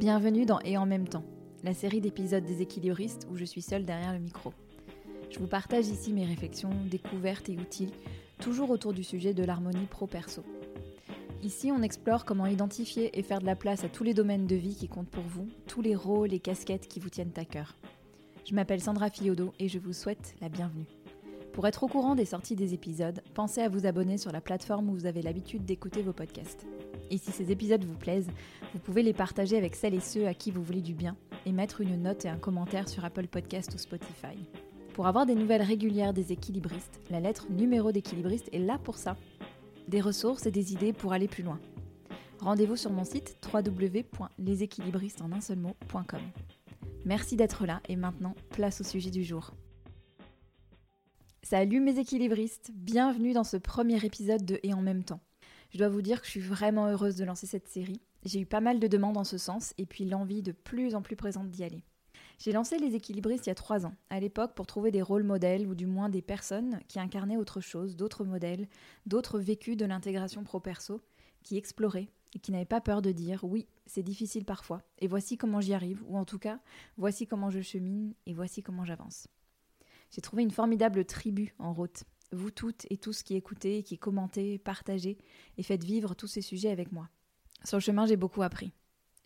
Bienvenue dans Et en même temps, la série d'épisodes des équilibristes où je suis seule derrière le micro. Je vous partage ici mes réflexions, découvertes et outils, toujours autour du sujet de l'harmonie pro-perso. Ici, on explore comment identifier et faire de la place à tous les domaines de vie qui comptent pour vous, tous les rôles et casquettes qui vous tiennent à cœur. Je m'appelle Sandra Fiodo et je vous souhaite la bienvenue. Pour être au courant des sorties des épisodes, pensez à vous abonner sur la plateforme où vous avez l'habitude d'écouter vos podcasts. Et si ces épisodes vous plaisent, vous pouvez les partager avec celles et ceux à qui vous voulez du bien et mettre une note et un commentaire sur Apple Podcast ou Spotify. Pour avoir des nouvelles régulières des équilibristes, la lettre numéro d'équilibriste est là pour ça. Des ressources et des idées pour aller plus loin. Rendez-vous sur mon site www.leséquilibristes en un seul mot.com. Merci d'être là et maintenant, place au sujet du jour. Salut mes équilibristes, bienvenue dans ce premier épisode de Et en même temps. Je dois vous dire que je suis vraiment heureuse de lancer cette série. J'ai eu pas mal de demandes en ce sens et puis l'envie de plus en plus présente d'y aller. J'ai lancé les équilibristes il y a trois ans, à l'époque pour trouver des rôles modèles ou du moins des personnes qui incarnaient autre chose, d'autres modèles, d'autres vécus de l'intégration pro-perso, qui exploraient et qui n'avaient pas peur de dire oui, c'est difficile parfois, et voici comment j'y arrive, ou en tout cas, voici comment je chemine et voici comment j'avance. J'ai trouvé une formidable tribu en route, vous toutes et tous qui écoutez, qui commentez, partagez et faites vivre tous ces sujets avec moi. Sur le chemin, j'ai beaucoup appris.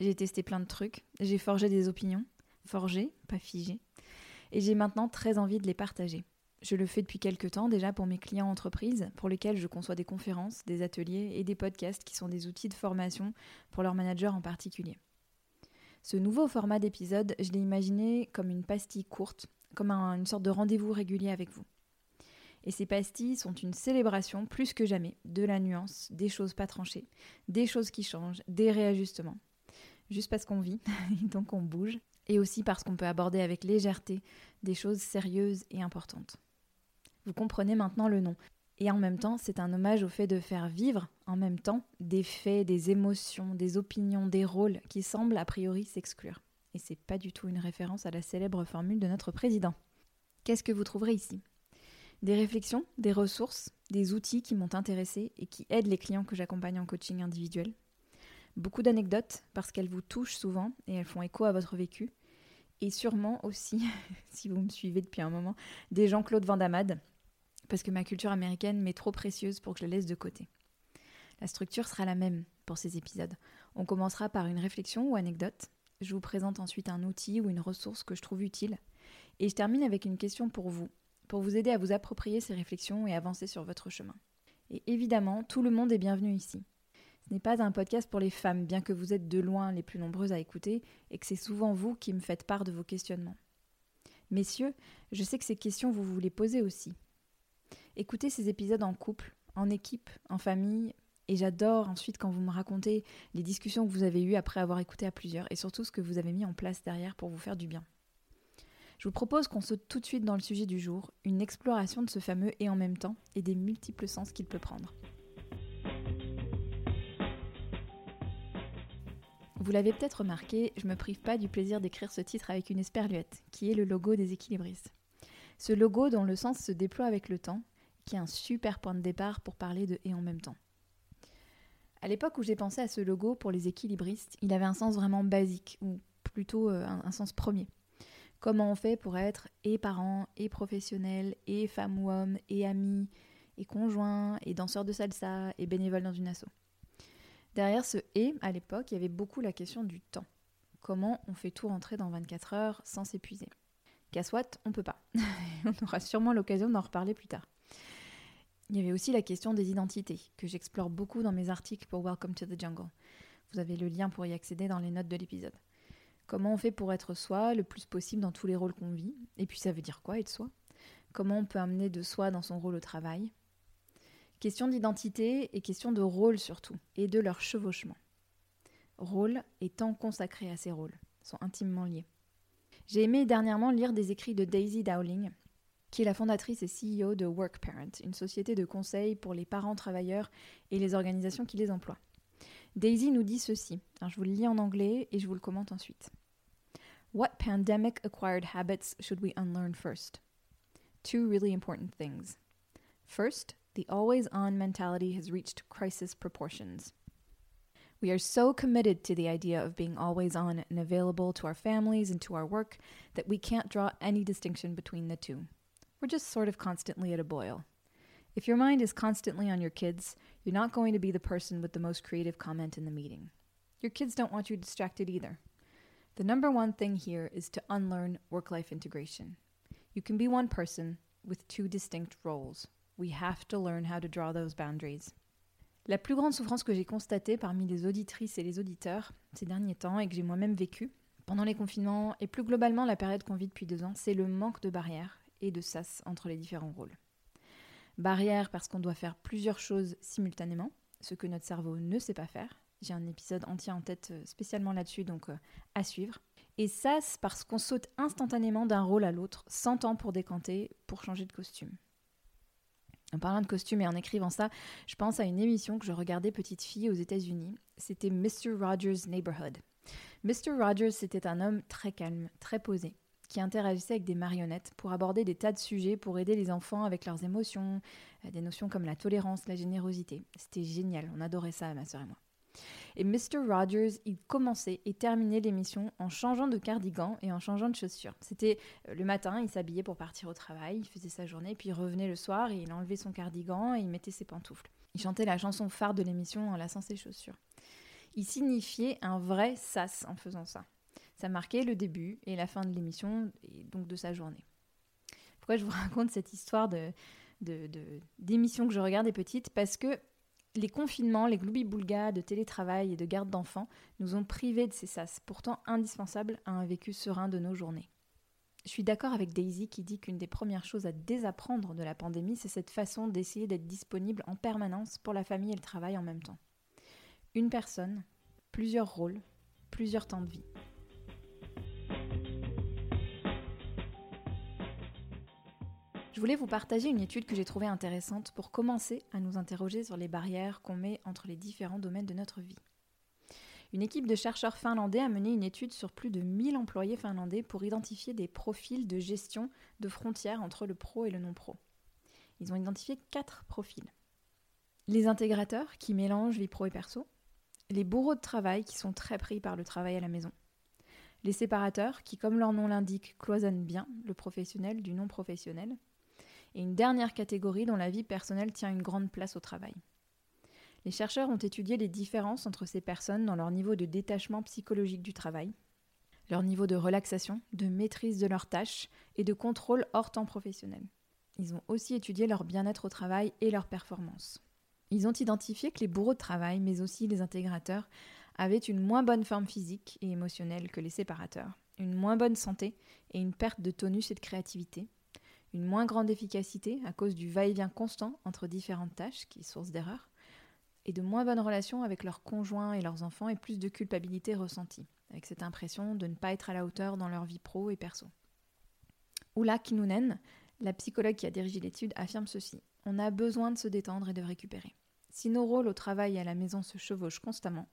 J'ai testé plein de trucs, j'ai forgé des opinions, forgé, pas figé, et j'ai maintenant très envie de les partager. Je le fais depuis quelques temps déjà pour mes clients entreprises, pour lesquels je conçois des conférences, des ateliers et des podcasts qui sont des outils de formation pour leurs managers en particulier. Ce nouveau format d'épisode, je l'ai imaginé comme une pastille courte, comme une sorte de rendez-vous régulier avec vous. Et ces pastilles sont une célébration plus que jamais de la nuance, des choses pas tranchées, des choses qui changent, des réajustements. Juste parce qu'on vit, donc on bouge, et aussi parce qu'on peut aborder avec légèreté des choses sérieuses et importantes. Vous comprenez maintenant le nom. Et en même temps, c'est un hommage au fait de faire vivre, en même temps, des faits, des émotions, des opinions, des rôles qui semblent a priori s'exclure. Et c'est pas du tout une référence à la célèbre formule de notre président. Qu'est-ce que vous trouverez ici? Des réflexions, des ressources, des outils qui m'ont intéressé et qui aident les clients que j'accompagne en coaching individuel. Beaucoup d'anecdotes parce qu'elles vous touchent souvent et elles font écho à votre vécu. Et sûrement aussi, si vous me suivez depuis un moment, des Jean-Claude Vandamade, parce que ma culture américaine m'est trop précieuse pour que je la laisse de côté. La structure sera la même pour ces épisodes. On commencera par une réflexion ou anecdote. Je vous présente ensuite un outil ou une ressource que je trouve utile. Et je termine avec une question pour vous, pour vous aider à vous approprier ces réflexions et avancer sur votre chemin. Et évidemment, tout le monde est bienvenu ici. Ce n'est pas un podcast pour les femmes, bien que vous êtes de loin les plus nombreuses à écouter et que c'est souvent vous qui me faites part de vos questionnements. Messieurs, je sais que ces questions vous vous les posez aussi. Écoutez ces épisodes en couple, en équipe, en famille, et j'adore ensuite quand vous me racontez les discussions que vous avez eues après avoir écouté à plusieurs et surtout ce que vous avez mis en place derrière pour vous faire du bien. Je vous propose qu'on saute tout de suite dans le sujet du jour, une exploration de ce fameux et en même temps et des multiples sens qu'il peut prendre. Vous l'avez peut-être remarqué, je me prive pas du plaisir d'écrire ce titre avec une esperluette, qui est le logo des équilibristes. Ce logo dont le sens se déploie avec le temps, qui est un super point de départ pour parler de et en même temps. À l'époque où j'ai pensé à ce logo pour les équilibristes, il avait un sens vraiment basique, ou plutôt euh, un sens premier. Comment on fait pour être et parent, et professionnel, et femme ou homme, et ami, et conjoint, et danseur de salsa, et bénévole dans une asso. Derrière ce et, à l'époque, il y avait beaucoup la question du temps. Comment on fait tout rentrer dans 24 heures sans s'épuiser? Qu'à soit, on peut pas. on aura sûrement l'occasion d'en reparler plus tard. Il y avait aussi la question des identités, que j'explore beaucoup dans mes articles pour Welcome to the Jungle. Vous avez le lien pour y accéder dans les notes de l'épisode. Comment on fait pour être soi le plus possible dans tous les rôles qu'on vit? Et puis ça veut dire quoi être soi? Comment on peut amener de soi dans son rôle au travail? Question d'identité et question de rôle surtout, et de leur chevauchement. Rôle et temps consacré à ces rôles sont intimement liés. J'ai aimé dernièrement lire des écrits de Daisy Dowling, qui est la fondatrice et CEO de Work Parent, une société de conseil pour les parents travailleurs et les organisations qui les emploient. Daisy nous dit ceci. je vous le lis en anglais et je vous le commente ensuite. What pandemic acquired habits should we unlearn first? Two really important things. First, the always on mentality has reached crisis proportions. We are so committed to the idea of being always on and available to our families and to our work that we can't draw any distinction between the two. We're just sort of constantly at a boil. If your mind is constantly on your kids, you're not going to be the person with the most creative comment in the meeting. Your kids don't want you distracted either. The number one thing here is to unlearn work life integration. You can be one person with two distinct roles. We have to learn how to draw those boundaries. La plus grande souffrance que j'ai constatée parmi les auditrices et les auditeurs ces derniers temps et que j'ai moi-même vécu pendant les confinements et plus globalement la période qu'on vit depuis deux ans, c'est le manque de barrières et de sas entre les différents rôles. Barrière parce qu'on doit faire plusieurs choses simultanément, ce que notre cerveau ne sait pas faire. J'ai un épisode entier en tête euh, spécialement là-dessus, donc euh, à suivre. Et sas parce qu'on saute instantanément d'un rôle à l'autre, sans temps pour décanter, pour changer de costume. En parlant de costume et en écrivant ça, je pense à une émission que je regardais petite fille aux États-Unis. C'était Mr. Rogers' Neighborhood. Mr. Rogers, c'était un homme très calme, très posé, qui interagissait avec des marionnettes pour aborder des tas de sujets pour aider les enfants avec leurs émotions, euh, des notions comme la tolérance, la générosité. C'était génial, on adorait ça, ma soeur et moi. Et Mr. Rogers, il commençait et terminait l'émission en changeant de cardigan et en changeant de chaussures. C'était euh, le matin, il s'habillait pour partir au travail, il faisait sa journée, puis il revenait le soir et il enlevait son cardigan et il mettait ses pantoufles. Il chantait la chanson phare de l'émission en lassant ses chaussures. Il signifiait un vrai sas en faisant ça. Ça marquait le début et la fin de l'émission et donc de sa journée. Pourquoi je vous raconte cette histoire de, d'émission que je regardais petite Parce que les confinements, les gloubi-boulgas de télétravail et de garde d'enfants nous ont privés de ces sas, pourtant indispensables à un vécu serein de nos journées. Je suis d'accord avec Daisy qui dit qu'une des premières choses à désapprendre de la pandémie, c'est cette façon d'essayer d'être disponible en permanence pour la famille et le travail en même temps. Une personne, plusieurs rôles, plusieurs temps de vie. Je voulais vous partager une étude que j'ai trouvée intéressante pour commencer à nous interroger sur les barrières qu'on met entre les différents domaines de notre vie. Une équipe de chercheurs finlandais a mené une étude sur plus de 1000 employés finlandais pour identifier des profils de gestion de frontières entre le pro et le non pro. Ils ont identifié quatre profils. Les intégrateurs qui mélangent vie pro et perso, les bourreaux de travail qui sont très pris par le travail à la maison, les séparateurs qui, comme leur nom l'indique, cloisonnent bien le professionnel du non professionnel, et une dernière catégorie dont la vie personnelle tient une grande place au travail. Les chercheurs ont étudié les différences entre ces personnes dans leur niveau de détachement psychologique du travail, leur niveau de relaxation, de maîtrise de leurs tâches et de contrôle hors temps professionnel. Ils ont aussi étudié leur bien-être au travail et leur performance. Ils ont identifié que les bourreaux de travail, mais aussi les intégrateurs, avaient une moins bonne forme physique et émotionnelle que les séparateurs, une moins bonne santé et une perte de tonus et de créativité, une moins grande efficacité à cause du va-et-vient constant entre différentes tâches, qui est source d'erreur, et de moins bonnes relations avec leurs conjoints et leurs enfants et plus de culpabilité ressentie, avec cette impression de ne pas être à la hauteur dans leur vie pro et perso. Oula Kinnunen, la psychologue qui a dirigé l'étude, affirme ceci. On a besoin de se détendre et de récupérer. Si nos rôles au travail et à la maison se chevauchent constamment,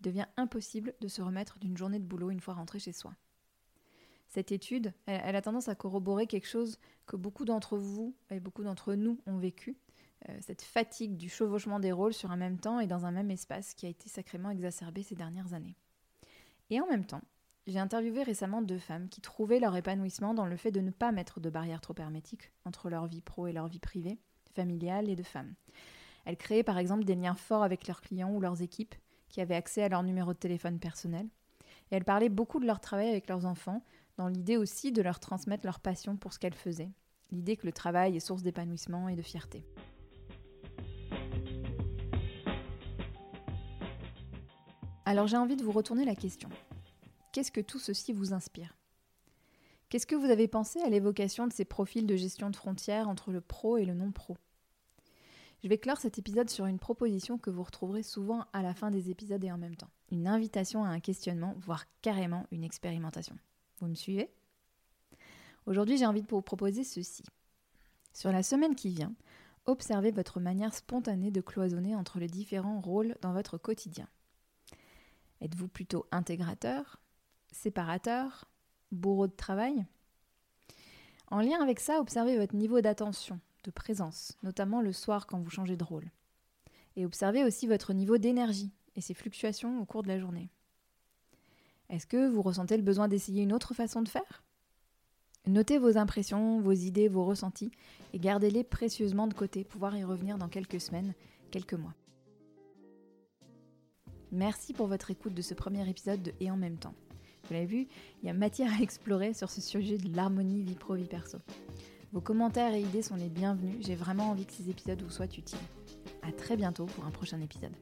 il devient impossible de se remettre d'une journée de boulot une fois rentré chez soi cette étude, elle, a tendance à corroborer quelque chose que beaucoup d'entre vous et beaucoup d'entre nous ont vécu, euh, cette fatigue du chevauchement des rôles sur un même temps et dans un même espace qui a été sacrément exacerbée ces dernières années. Et en même temps, j'ai interviewé récemment deux femmes qui trouvaient leur épanouissement dans le fait de ne pas mettre de barrières trop hermétiques entre leur vie pro et leur vie privée, familiale et de femme. Elles créaient par exemple des liens forts avec leurs clients ou leurs équipes qui avaient accès à leur numéro de téléphone personnel. Et elles parlaient beaucoup de leur travail avec leurs enfants, dans l'idée aussi de leur transmettre leur passion pour ce qu'elles faisaient, l'idée que le travail est source d'épanouissement et de fierté. Alors j'ai envie de vous retourner la question. Qu'est-ce que tout ceci vous inspire? Qu'est-ce que vous avez pensé à l'évocation de ces profils de gestion de frontières entre le pro et le non pro Je vais clore cet épisode sur une proposition que vous retrouverez souvent à la fin des épisodes et en même temps. Une invitation à un questionnement, voire carrément une expérimentation. Vous me suivez? Aujourd'hui, j'ai envie de vous proposer ceci. Sur la semaine qui vient, observez votre manière spontanée de cloisonner entre les différents rôles dans votre quotidien. Êtes-vous plutôt intégrateur, séparateur, bourreau de travail? En lien avec ça, observez votre niveau d'attention, de présence, notamment le soir quand vous changez de rôle. Et observez aussi votre niveau d'énergie et ses fluctuations au cours de la journée. Est-ce que vous ressentez le besoin d'essayer une autre façon de faire? Notez vos impressions, vos idées, vos ressentis et gardez-les précieusement de côté, pouvoir y revenir dans quelques semaines, quelques mois. Merci pour votre écoute de ce premier épisode de Et en même temps. Vous l'avez vu, il y a matière à explorer sur ce sujet de l'harmonie vie pro vie perso. Vos commentaires et idées sont les bienvenus, j'ai vraiment envie que ces épisodes vous soient utiles. A très bientôt pour un prochain épisode.